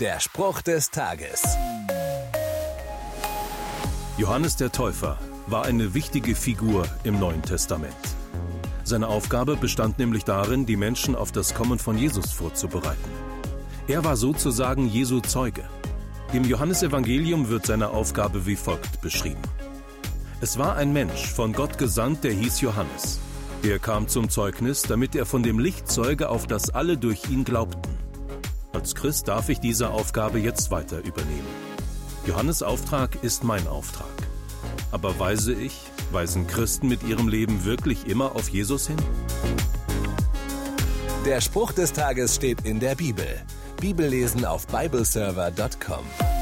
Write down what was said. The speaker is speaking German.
Der Spruch des Tages. Johannes der Täufer war eine wichtige Figur im Neuen Testament. Seine Aufgabe bestand nämlich darin, die Menschen auf das Kommen von Jesus vorzubereiten. Er war sozusagen Jesu Zeuge. Im Johannesevangelium wird seine Aufgabe wie folgt beschrieben. Es war ein Mensch, von Gott gesandt, der hieß Johannes. Er kam zum Zeugnis, damit er von dem Licht zeuge, auf das alle durch ihn glaubten. Als Christ darf ich diese Aufgabe jetzt weiter übernehmen. Johannes Auftrag ist mein Auftrag. Aber weise ich, weisen Christen mit ihrem Leben wirklich immer auf Jesus hin? Der Spruch des Tages steht in der Bibel. Bibellesen auf bibleserver.com.